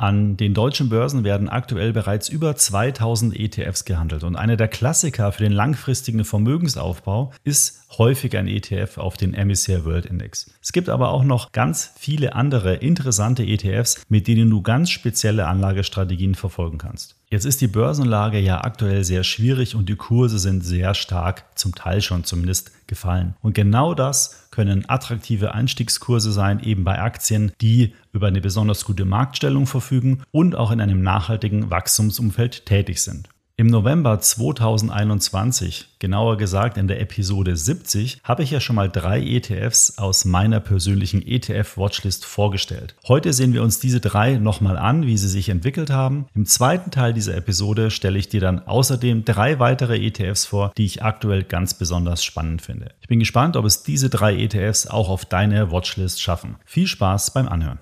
An den deutschen Börsen werden aktuell bereits über 2000 ETFs gehandelt und einer der Klassiker für den langfristigen Vermögensaufbau ist häufig ein ETF auf den MSCI World Index. Es gibt aber auch noch ganz viele andere interessante ETFs, mit denen du ganz spezielle Anlagestrategien verfolgen kannst. Jetzt ist die Börsenlage ja aktuell sehr schwierig und die Kurse sind sehr stark, zum Teil schon zumindest, gefallen. Und genau das können attraktive Einstiegskurse sein, eben bei Aktien, die über eine besonders gute Marktstellung verfügen und auch in einem nachhaltigen Wachstumsumfeld tätig sind. Im November 2021, genauer gesagt in der Episode 70, habe ich ja schon mal drei ETFs aus meiner persönlichen ETF-Watchlist vorgestellt. Heute sehen wir uns diese drei nochmal an, wie sie sich entwickelt haben. Im zweiten Teil dieser Episode stelle ich dir dann außerdem drei weitere ETFs vor, die ich aktuell ganz besonders spannend finde. Ich bin gespannt, ob es diese drei ETFs auch auf deine Watchlist schaffen. Viel Spaß beim Anhören.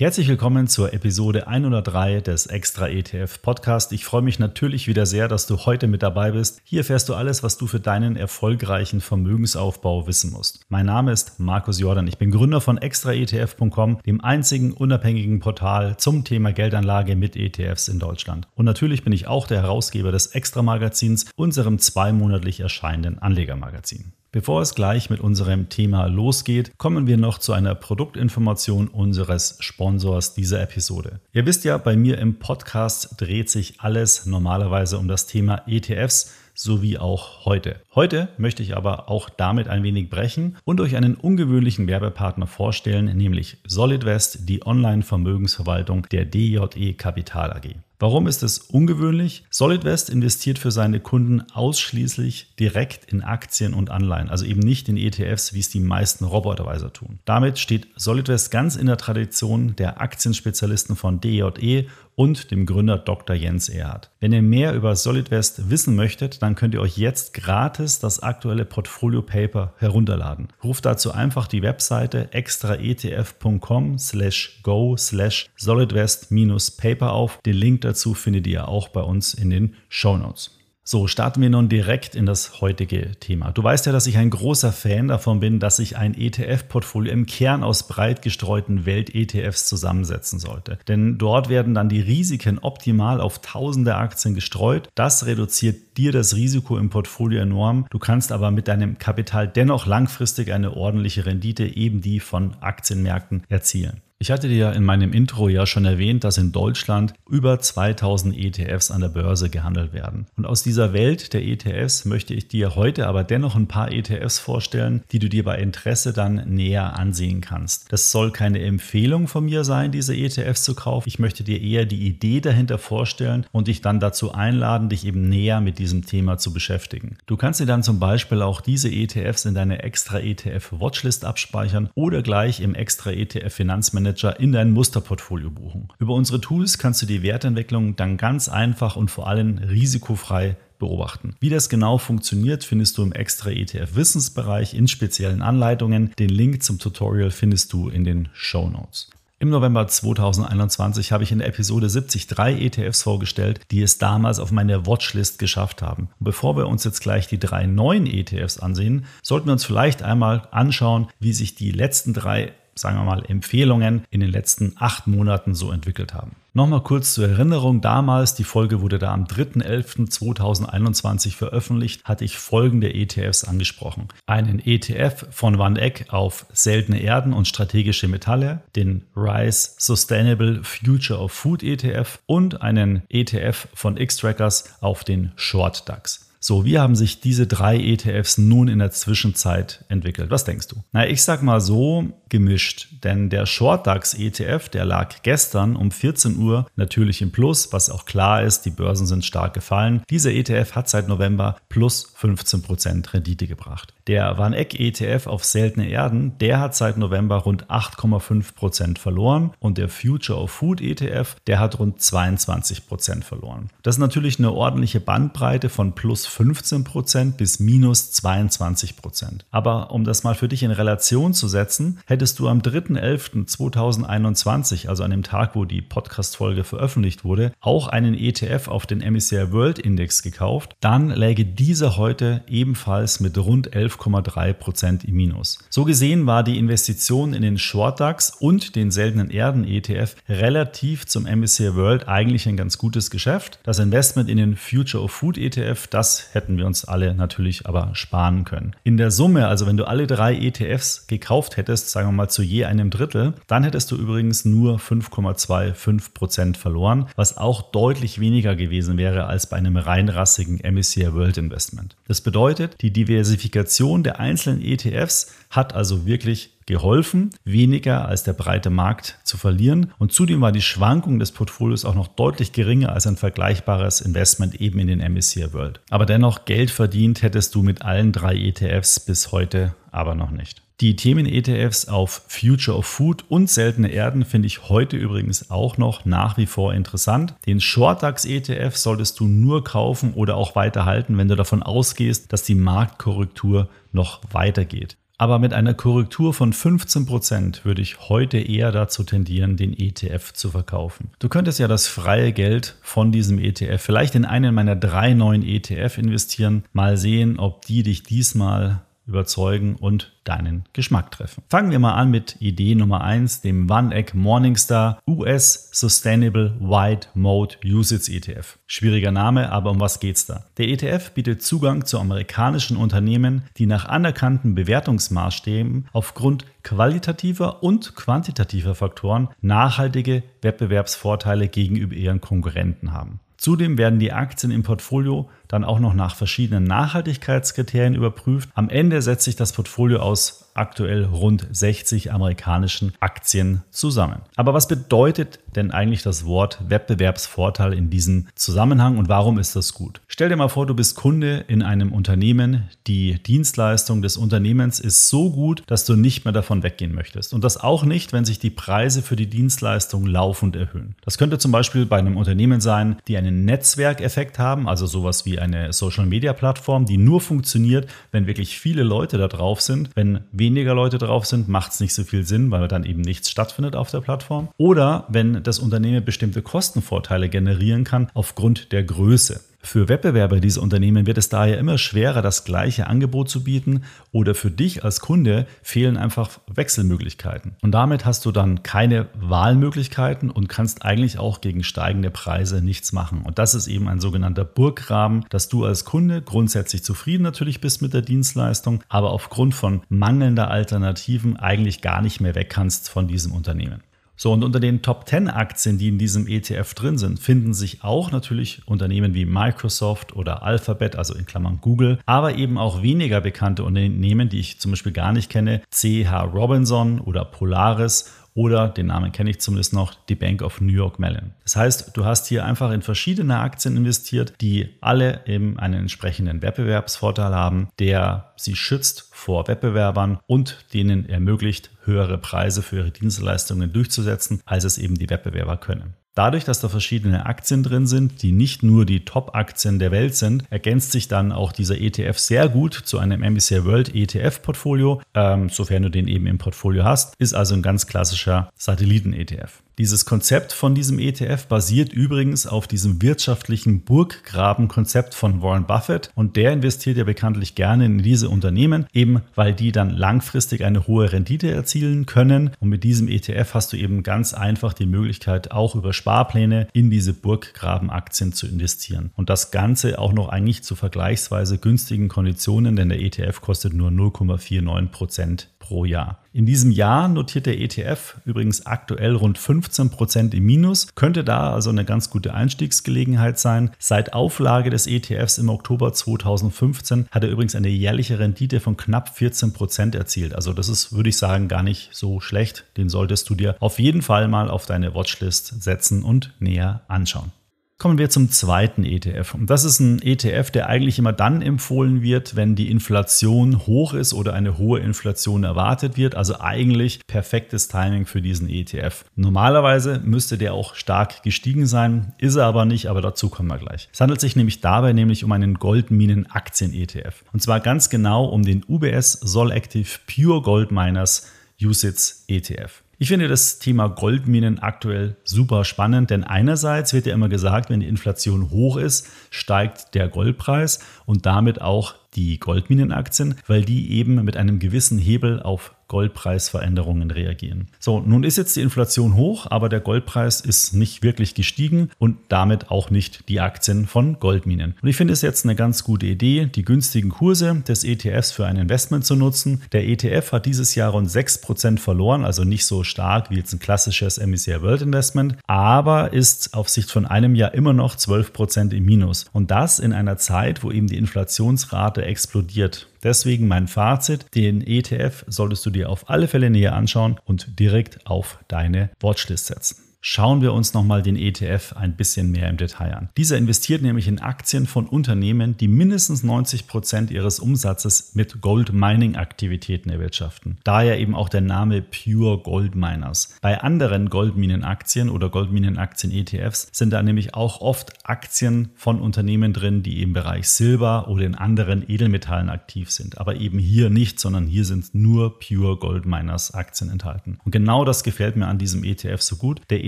Herzlich willkommen zur Episode 103 des Extra ETF Podcast. Ich freue mich natürlich wieder sehr, dass du heute mit dabei bist. Hier erfährst du alles, was du für deinen erfolgreichen Vermögensaufbau wissen musst. Mein Name ist Markus Jordan. Ich bin Gründer von extraetf.com, dem einzigen unabhängigen Portal zum Thema Geldanlage mit ETFs in Deutschland. Und natürlich bin ich auch der Herausgeber des Extra Magazins, unserem zweimonatlich erscheinenden Anlegermagazin. Bevor es gleich mit unserem Thema losgeht, kommen wir noch zu einer Produktinformation unseres Sponsors dieser Episode. Ihr wisst ja, bei mir im Podcast dreht sich alles normalerweise um das Thema ETFs sowie auch heute. Heute möchte ich aber auch damit ein wenig brechen und euch einen ungewöhnlichen Werbepartner vorstellen, nämlich SolidWest, die Online-Vermögensverwaltung der DJE Kapital AG. Warum ist es ungewöhnlich? SolidWest investiert für seine Kunden ausschließlich direkt in Aktien und Anleihen, also eben nicht in ETFs, wie es die meisten Roboterweiser tun. Damit steht SolidWest ganz in der Tradition der Aktienspezialisten von DJE und dem Gründer Dr. Jens Erhardt. Wenn ihr mehr über SolidWest wissen möchtet, dann könnt ihr euch jetzt gratis das aktuelle Portfolio Paper herunterladen. Ruft dazu einfach die Webseite extraetf.com slash go slash solidwest-paper auf. Den Link dazu findet ihr auch bei uns in den Show Notes. So, starten wir nun direkt in das heutige Thema. Du weißt ja, dass ich ein großer Fan davon bin, dass sich ein ETF-Portfolio im Kern aus breit gestreuten Welt-ETFs zusammensetzen sollte. Denn dort werden dann die Risiken optimal auf tausende Aktien gestreut. Das reduziert dir das Risiko im Portfolio enorm. Du kannst aber mit deinem Kapital dennoch langfristig eine ordentliche Rendite, eben die von Aktienmärkten, erzielen. Ich hatte dir in meinem Intro ja schon erwähnt, dass in Deutschland über 2000 ETFs an der Börse gehandelt werden. Und aus dieser Welt der ETFs möchte ich dir heute aber dennoch ein paar ETFs vorstellen, die du dir bei Interesse dann näher ansehen kannst. Das soll keine Empfehlung von mir sein, diese ETFs zu kaufen. Ich möchte dir eher die Idee dahinter vorstellen und dich dann dazu einladen, dich eben näher mit diesem Thema zu beschäftigen. Du kannst dir dann zum Beispiel auch diese ETFs in deine extra ETF Watchlist abspeichern oder gleich im extra ETF Finanzmanager Manager in dein Musterportfolio buchen. Über unsere Tools kannst du die Wertentwicklung dann ganz einfach und vor allem risikofrei beobachten. Wie das genau funktioniert, findest du im extra ETF Wissensbereich in speziellen Anleitungen. Den Link zum Tutorial findest du in den Show Notes. Im November 2021 habe ich in der Episode 70 drei ETFs vorgestellt, die es damals auf meine Watchlist geschafft haben. Und bevor wir uns jetzt gleich die drei neuen ETFs ansehen, sollten wir uns vielleicht einmal anschauen, wie sich die letzten drei sagen wir mal, Empfehlungen in den letzten acht Monaten so entwickelt haben. Nochmal kurz zur Erinnerung, damals, die Folge wurde da am 3.11.2021 veröffentlicht, hatte ich folgende ETFs angesprochen. Einen ETF von Van Eck auf seltene Erden und strategische Metalle, den Rise Sustainable Future of Food ETF und einen ETF von X-Trackers auf den Short DAX. So, wie haben sich diese drei ETFs nun in der Zwischenzeit entwickelt? Was denkst du? Na, ich sag mal so gemischt, denn der Short DAX ETF, der lag gestern um 14 Uhr natürlich im Plus, was auch klar ist, die Börsen sind stark gefallen. Dieser ETF hat seit November plus 15% Rendite gebracht. Der Vanek ETF auf seltene Erden, der hat seit November rund 8,5 Prozent verloren und der Future of Food ETF, der hat rund 22 Prozent verloren. Das ist natürlich eine ordentliche Bandbreite von plus 15 Prozent bis minus 22%. Prozent. Aber um das mal für dich in Relation zu setzen, hättest du am 3.11.2021, also an dem Tag, wo die Podcast-Folge veröffentlicht wurde, auch einen ETF auf den MSCI World Index gekauft, dann läge dieser heute ebenfalls mit rund 11,3 Prozent im Minus. So gesehen war die Investition in den Short DAX und den seltenen Erden ETF relativ zum MSCI World eigentlich ein ganz gutes Geschäft. Das Investment in den Future of Food ETF, das hätten wir uns alle natürlich aber sparen können. In der Summe, also wenn du alle drei ETFs gekauft hättest, sagen wir mal zu je einem Drittel, dann hättest du übrigens nur 5,25 Prozent verloren, was auch deutlich weniger gewesen wäre als bei einem reinrassigen MSCI World Investment. Das bedeutet, die Diversifikation der einzelnen ETFs hat also wirklich geholfen, weniger als der breite Markt zu verlieren. Und zudem war die Schwankung des Portfolios auch noch deutlich geringer als ein vergleichbares Investment eben in den MSCI World. Aber dennoch Geld verdient hättest du mit allen drei ETFs bis heute aber noch nicht. Die Themen-ETFs auf Future of Food und seltene Erden finde ich heute übrigens auch noch nach wie vor interessant. Den Short-DAX-ETF solltest du nur kaufen oder auch weiterhalten, wenn du davon ausgehst, dass die Marktkorrektur noch weitergeht. Aber mit einer Korrektur von 15% würde ich heute eher dazu tendieren, den ETF zu verkaufen. Du könntest ja das freie Geld von diesem ETF vielleicht in einen meiner drei neuen ETF investieren. Mal sehen, ob die dich diesmal überzeugen und deinen Geschmack treffen. Fangen wir mal an mit Idee Nummer 1, dem One Egg Morningstar US Sustainable Wide Mode Usage ETF. Schwieriger Name, aber um was geht's da? Der ETF bietet Zugang zu amerikanischen Unternehmen, die nach anerkannten Bewertungsmaßstäben aufgrund qualitativer und quantitativer Faktoren nachhaltige Wettbewerbsvorteile gegenüber ihren Konkurrenten haben. Zudem werden die Aktien im Portfolio dann auch noch nach verschiedenen Nachhaltigkeitskriterien überprüft. Am Ende setzt sich das Portfolio aus aktuell rund 60 amerikanischen Aktien zusammen. Aber was bedeutet denn eigentlich das Wort Wettbewerbsvorteil in diesem Zusammenhang und warum ist das gut? Stell dir mal vor, du bist Kunde in einem Unternehmen. Die Dienstleistung des Unternehmens ist so gut, dass du nicht mehr davon weggehen möchtest. Und das auch nicht, wenn sich die Preise für die Dienstleistung laufend erhöhen. Das könnte zum Beispiel bei einem Unternehmen sein, die einen Netzwerkeffekt haben, also sowas wie eine Social-Media-Plattform, die nur funktioniert, wenn wirklich viele Leute da drauf sind. Wenn weniger Leute drauf sind, macht es nicht so viel Sinn, weil dann eben nichts stattfindet auf der Plattform. Oder wenn das Unternehmen bestimmte Kostenvorteile generieren kann aufgrund der Größe. Für Wettbewerber dieser Unternehmen wird es daher immer schwerer, das gleiche Angebot zu bieten oder für dich als Kunde fehlen einfach Wechselmöglichkeiten. Und damit hast du dann keine Wahlmöglichkeiten und kannst eigentlich auch gegen steigende Preise nichts machen. Und das ist eben ein sogenannter Burggraben, dass du als Kunde grundsätzlich zufrieden natürlich bist mit der Dienstleistung, aber aufgrund von mangelnder Alternativen eigentlich gar nicht mehr weg kannst von diesem Unternehmen. So, und unter den Top 10 Aktien, die in diesem ETF drin sind, finden sich auch natürlich Unternehmen wie Microsoft oder Alphabet, also in Klammern Google, aber eben auch weniger bekannte Unternehmen, die ich zum Beispiel gar nicht kenne, CH Robinson oder Polaris oder den Namen kenne ich zumindest noch, die Bank of New York Mellon. Das heißt, du hast hier einfach in verschiedene Aktien investiert, die alle eben einen entsprechenden Wettbewerbsvorteil haben, der sie schützt vor Wettbewerbern und denen ermöglicht, höhere Preise für ihre Dienstleistungen durchzusetzen, als es eben die Wettbewerber können. Dadurch, dass da verschiedene Aktien drin sind, die nicht nur die Top-Aktien der Welt sind, ergänzt sich dann auch dieser ETF sehr gut zu einem MSCI World ETF-Portfolio, ähm, sofern du den eben im Portfolio hast. Ist also ein ganz klassischer Satelliten-ETF. Dieses Konzept von diesem ETF basiert übrigens auf diesem wirtschaftlichen Burggraben-Konzept von Warren Buffett. Und der investiert ja bekanntlich gerne in diese Unternehmen, eben weil die dann langfristig eine hohe Rendite erzielen können. Und mit diesem ETF hast du eben ganz einfach die Möglichkeit auch über Sparpläne in diese Burggraben-Aktien zu investieren. Und das Ganze auch noch eigentlich zu vergleichsweise günstigen Konditionen, denn der ETF kostet nur 0,49 Prozent pro Jahr. In diesem Jahr notiert der ETF übrigens aktuell rund 15 Prozent im Minus, könnte da also eine ganz gute Einstiegsgelegenheit sein. Seit Auflage des ETFs im Oktober 2015 hat er übrigens eine jährliche Rendite von knapp 14 Prozent erzielt. Also das ist, würde ich sagen, gar nicht so schlecht. Den solltest du dir auf jeden Fall mal auf deine Watchlist setzen und näher anschauen. Kommen wir zum zweiten ETF. Und das ist ein ETF, der eigentlich immer dann empfohlen wird, wenn die Inflation hoch ist oder eine hohe Inflation erwartet wird. Also eigentlich perfektes Timing für diesen ETF. Normalerweise müsste der auch stark gestiegen sein, ist er aber nicht, aber dazu kommen wir gleich. Es handelt sich nämlich dabei nämlich um einen Goldminen-Aktien-ETF. Und zwar ganz genau um den UBS Sol Active Pure Gold Miners USITS ETF. Ich finde das Thema Goldminen aktuell super spannend, denn einerseits wird ja immer gesagt, wenn die Inflation hoch ist, steigt der Goldpreis und damit auch die Goldminenaktien, weil die eben mit einem gewissen Hebel auf Goldpreisveränderungen reagieren. So, nun ist jetzt die Inflation hoch, aber der Goldpreis ist nicht wirklich gestiegen und damit auch nicht die Aktien von Goldminen. Und ich finde es jetzt eine ganz gute Idee, die günstigen Kurse des ETFs für ein Investment zu nutzen. Der ETF hat dieses Jahr rund 6% verloren, also nicht so stark wie jetzt ein klassisches MSCI World Investment, aber ist auf Sicht von einem Jahr immer noch 12% im Minus. Und das in einer Zeit, wo eben die Inflationsrate explodiert. Deswegen mein Fazit, den ETF solltest du dir auf alle Fälle näher anschauen und direkt auf deine Watchlist setzen. Schauen wir uns nochmal den ETF ein bisschen mehr im Detail an. Dieser investiert nämlich in Aktien von Unternehmen, die mindestens 90 Prozent ihres Umsatzes mit Gold Mining Aktivitäten erwirtschaften. Daher eben auch der Name Pure Gold Miners. Bei anderen Goldminenaktien oder Goldminenaktien ETFs sind da nämlich auch oft Aktien von Unternehmen drin, die im Bereich Silber oder in anderen Edelmetallen aktiv sind. Aber eben hier nicht, sondern hier sind nur Pure Gold Miners Aktien enthalten. Und genau das gefällt mir an diesem ETF so gut. Der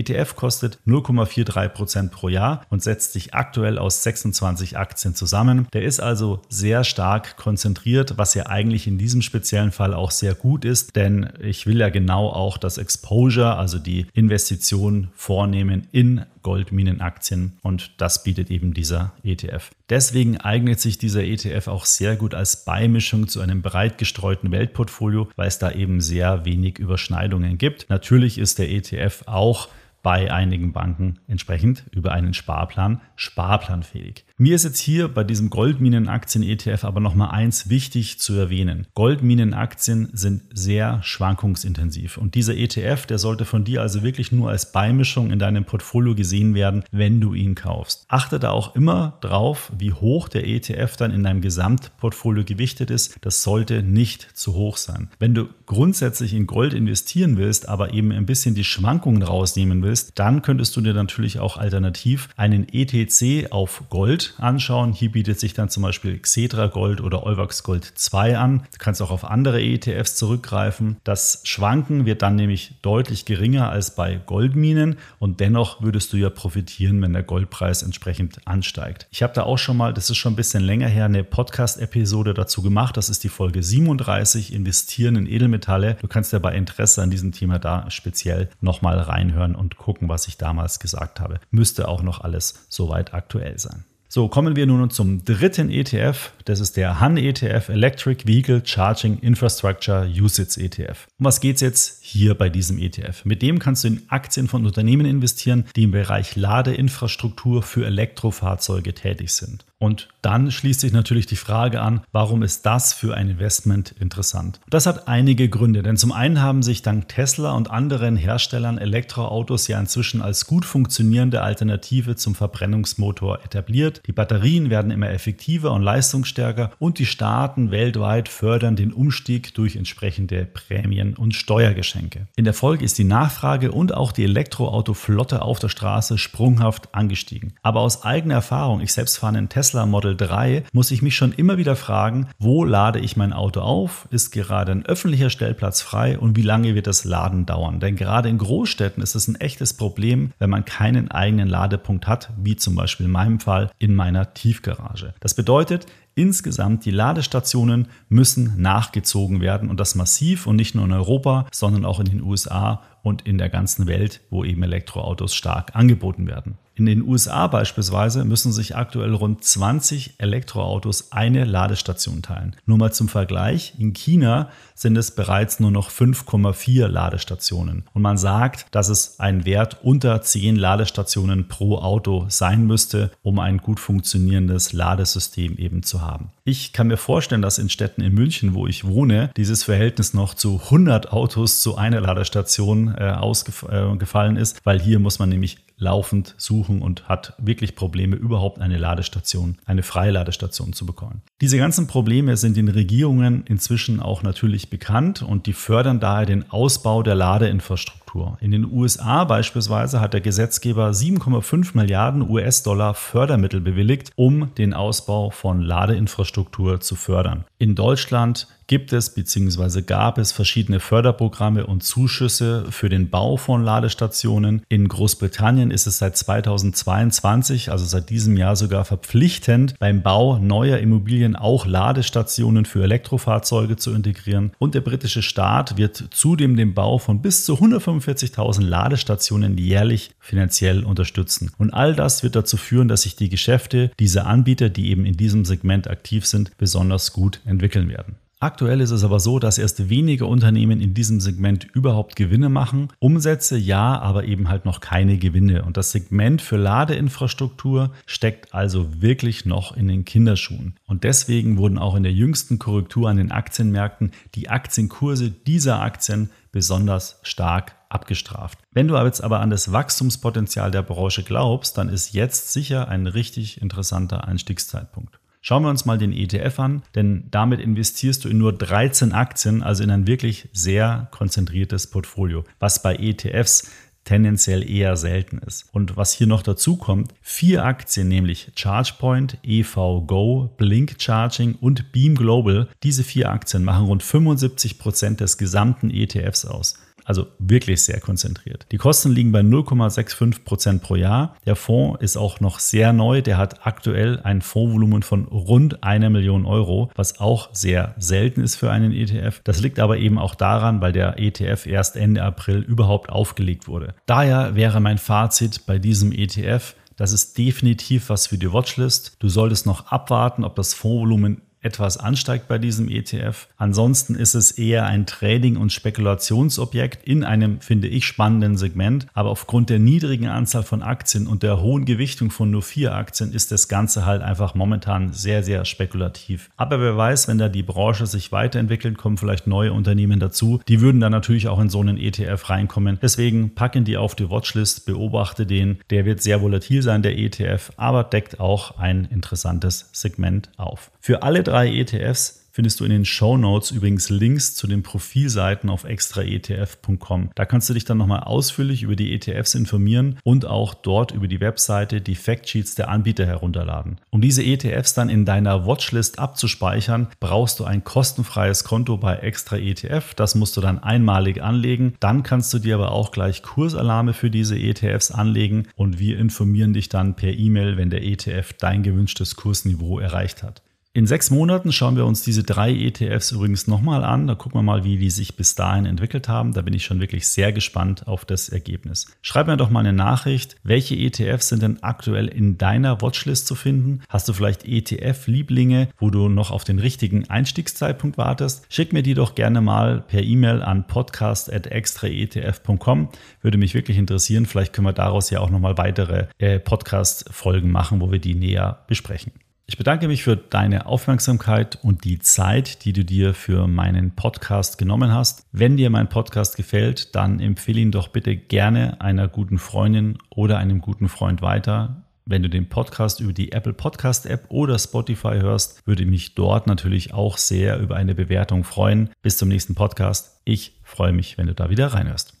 ETF kostet 0,43% pro Jahr und setzt sich aktuell aus 26 Aktien zusammen. Der ist also sehr stark konzentriert, was ja eigentlich in diesem speziellen Fall auch sehr gut ist, denn ich will ja genau auch das Exposure, also die Investition vornehmen in Goldminenaktien und das bietet eben dieser ETF. Deswegen eignet sich dieser ETF auch sehr gut als Beimischung zu einem breit gestreuten Weltportfolio, weil es da eben sehr wenig Überschneidungen gibt. Natürlich ist der ETF auch bei einigen Banken entsprechend über einen Sparplan sparplanfähig. Mir ist jetzt hier bei diesem Goldminenaktien-ETF aber nochmal eins wichtig zu erwähnen. Goldminenaktien sind sehr schwankungsintensiv und dieser ETF, der sollte von dir also wirklich nur als Beimischung in deinem Portfolio gesehen werden, wenn du ihn kaufst. Achte da auch immer drauf, wie hoch der ETF dann in deinem Gesamtportfolio gewichtet ist. Das sollte nicht zu hoch sein. Wenn du grundsätzlich in Gold investieren willst, aber eben ein bisschen die Schwankungen rausnehmen willst, dann könntest du dir natürlich auch alternativ einen ETC auf Gold anschauen. Hier bietet sich dann zum Beispiel Xetra Gold oder Euwax Gold 2 an. Du kannst auch auf andere ETFs zurückgreifen. Das Schwanken wird dann nämlich deutlich geringer als bei Goldminen und dennoch würdest du ja profitieren, wenn der Goldpreis entsprechend ansteigt. Ich habe da auch schon mal, das ist schon ein bisschen länger her, eine Podcast-Episode dazu gemacht. Das ist die Folge 37, Investieren in Edelmetalle. Du kannst ja bei Interesse an diesem Thema da speziell nochmal reinhören und gucken, was ich damals gesagt habe. Müsste auch noch alles soweit aktuell sein. So, kommen wir nun zum dritten ETF. Das ist der HAN ETF Electric Vehicle Charging Infrastructure USITS ETF. Um was geht es jetzt hier bei diesem ETF? Mit dem kannst du in Aktien von Unternehmen investieren, die im Bereich Ladeinfrastruktur für Elektrofahrzeuge tätig sind. Und dann schließt sich natürlich die Frage an, warum ist das für ein Investment interessant? Das hat einige Gründe, denn zum einen haben sich dank Tesla und anderen Herstellern Elektroautos ja inzwischen als gut funktionierende Alternative zum Verbrennungsmotor etabliert. Die Batterien werden immer effektiver und leistungsstärker und die Staaten weltweit fördern den Umstieg durch entsprechende Prämien und Steuergeschenke. In der Folge ist die Nachfrage und auch die Elektroautoflotte auf der Straße sprunghaft angestiegen. Aber aus eigener Erfahrung, ich selbst fahre einen Tesla Tesla Model 3 muss ich mich schon immer wieder fragen, wo lade ich mein Auto auf? Ist gerade ein öffentlicher Stellplatz frei und wie lange wird das Laden dauern? Denn gerade in Großstädten ist es ein echtes Problem, wenn man keinen eigenen Ladepunkt hat, wie zum Beispiel in meinem Fall in meiner Tiefgarage. Das bedeutet, Insgesamt die Ladestationen müssen nachgezogen werden und das massiv und nicht nur in Europa, sondern auch in den USA und in der ganzen Welt, wo eben Elektroautos stark angeboten werden. In den USA beispielsweise müssen sich aktuell rund 20 Elektroautos eine Ladestation teilen. Nur mal zum Vergleich, in China sind es bereits nur noch 5,4 Ladestationen. Und man sagt, dass es ein Wert unter 10 Ladestationen pro Auto sein müsste, um ein gut funktionierendes Ladesystem eben zu haben. Ich kann mir vorstellen, dass in Städten in München, wo ich wohne, dieses Verhältnis noch zu 100 Autos zu einer Ladestation äh, ausgefallen äh, ist, weil hier muss man nämlich laufend suchen und hat wirklich Probleme, überhaupt eine Ladestation, eine freie Ladestation zu bekommen. Diese ganzen Probleme sind den Regierungen inzwischen auch natürlich bekannt und die fördern daher den Ausbau der Ladeinfrastruktur. In den USA beispielsweise hat der Gesetzgeber 7,5 Milliarden US-Dollar Fördermittel bewilligt, um den Ausbau von Ladeinfrastruktur zu fördern. In Deutschland gibt es bzw. gab es verschiedene Förderprogramme und Zuschüsse für den Bau von Ladestationen. In Großbritannien ist es seit 2022, also seit diesem Jahr sogar verpflichtend, beim Bau neuer Immobilien auch Ladestationen für Elektrofahrzeuge zu integrieren. Und der britische Staat wird zudem den Bau von bis zu 145.000 Ladestationen jährlich finanziell unterstützen. Und all das wird dazu führen, dass sich die Geschäfte dieser Anbieter, die eben in diesem Segment aktiv sind, besonders gut entwickeln werden. Aktuell ist es aber so, dass erst wenige Unternehmen in diesem Segment überhaupt Gewinne machen. Umsätze ja, aber eben halt noch keine Gewinne. Und das Segment für Ladeinfrastruktur steckt also wirklich noch in den Kinderschuhen. Und deswegen wurden auch in der jüngsten Korrektur an den Aktienmärkten die Aktienkurse dieser Aktien besonders stark abgestraft. Wenn du jetzt aber an das Wachstumspotenzial der Branche glaubst, dann ist jetzt sicher ein richtig interessanter Einstiegszeitpunkt. Schauen wir uns mal den ETF an, denn damit investierst du in nur 13 Aktien, also in ein wirklich sehr konzentriertes Portfolio, was bei ETFs tendenziell eher selten ist. Und was hier noch dazu kommt, vier Aktien, nämlich ChargePoint, EVGo, Blink Charging und Beam Global, diese vier Aktien machen rund 75 Prozent des gesamten ETFs aus. Also wirklich sehr konzentriert. Die Kosten liegen bei 0,65 Prozent pro Jahr. Der Fonds ist auch noch sehr neu. Der hat aktuell ein Fondsvolumen von rund einer Million Euro, was auch sehr selten ist für einen ETF. Das liegt aber eben auch daran, weil der ETF erst Ende April überhaupt aufgelegt wurde. Daher wäre mein Fazit bei diesem ETF, das ist definitiv was für die Watchlist. Du solltest noch abwarten, ob das Fondsvolumen etwas ansteigt bei diesem ETF. Ansonsten ist es eher ein Trading- und Spekulationsobjekt in einem, finde ich, spannenden Segment. Aber aufgrund der niedrigen Anzahl von Aktien und der hohen Gewichtung von nur vier Aktien ist das Ganze halt einfach momentan sehr, sehr spekulativ. Aber wer weiß, wenn da die Branche sich weiterentwickelt, kommen vielleicht neue Unternehmen dazu. Die würden dann natürlich auch in so einen ETF reinkommen. Deswegen packen die auf die Watchlist, beobachte den. Der wird sehr volatil sein, der ETF, aber deckt auch ein interessantes Segment auf. Für alle drei ETFs findest du in den Show Notes übrigens Links zu den Profilseiten auf extraetf.com. Da kannst du dich dann nochmal ausführlich über die ETFs informieren und auch dort über die Webseite die Factsheets der Anbieter herunterladen. Um diese ETFs dann in deiner Watchlist abzuspeichern, brauchst du ein kostenfreies Konto bei Extra ETF. Das musst du dann einmalig anlegen. Dann kannst du dir aber auch gleich Kursalarme für diese ETFs anlegen und wir informieren dich dann per E-Mail, wenn der ETF dein gewünschtes Kursniveau erreicht hat. In sechs Monaten schauen wir uns diese drei ETFs übrigens nochmal an. Da gucken wir mal, wie die sich bis dahin entwickelt haben. Da bin ich schon wirklich sehr gespannt auf das Ergebnis. Schreib mir doch mal eine Nachricht. Welche ETFs sind denn aktuell in deiner Watchlist zu finden? Hast du vielleicht ETF-Lieblinge, wo du noch auf den richtigen Einstiegszeitpunkt wartest? Schick mir die doch gerne mal per E-Mail an podcast.extraetf.com. Würde mich wirklich interessieren. Vielleicht können wir daraus ja auch nochmal weitere äh, Podcast-Folgen machen, wo wir die näher besprechen. Ich bedanke mich für deine Aufmerksamkeit und die Zeit, die du dir für meinen Podcast genommen hast. Wenn dir mein Podcast gefällt, dann empfehle ihn doch bitte gerne einer guten Freundin oder einem guten Freund weiter. Wenn du den Podcast über die Apple Podcast App oder Spotify hörst, würde mich dort natürlich auch sehr über eine Bewertung freuen. Bis zum nächsten Podcast. Ich freue mich, wenn du da wieder reinhörst.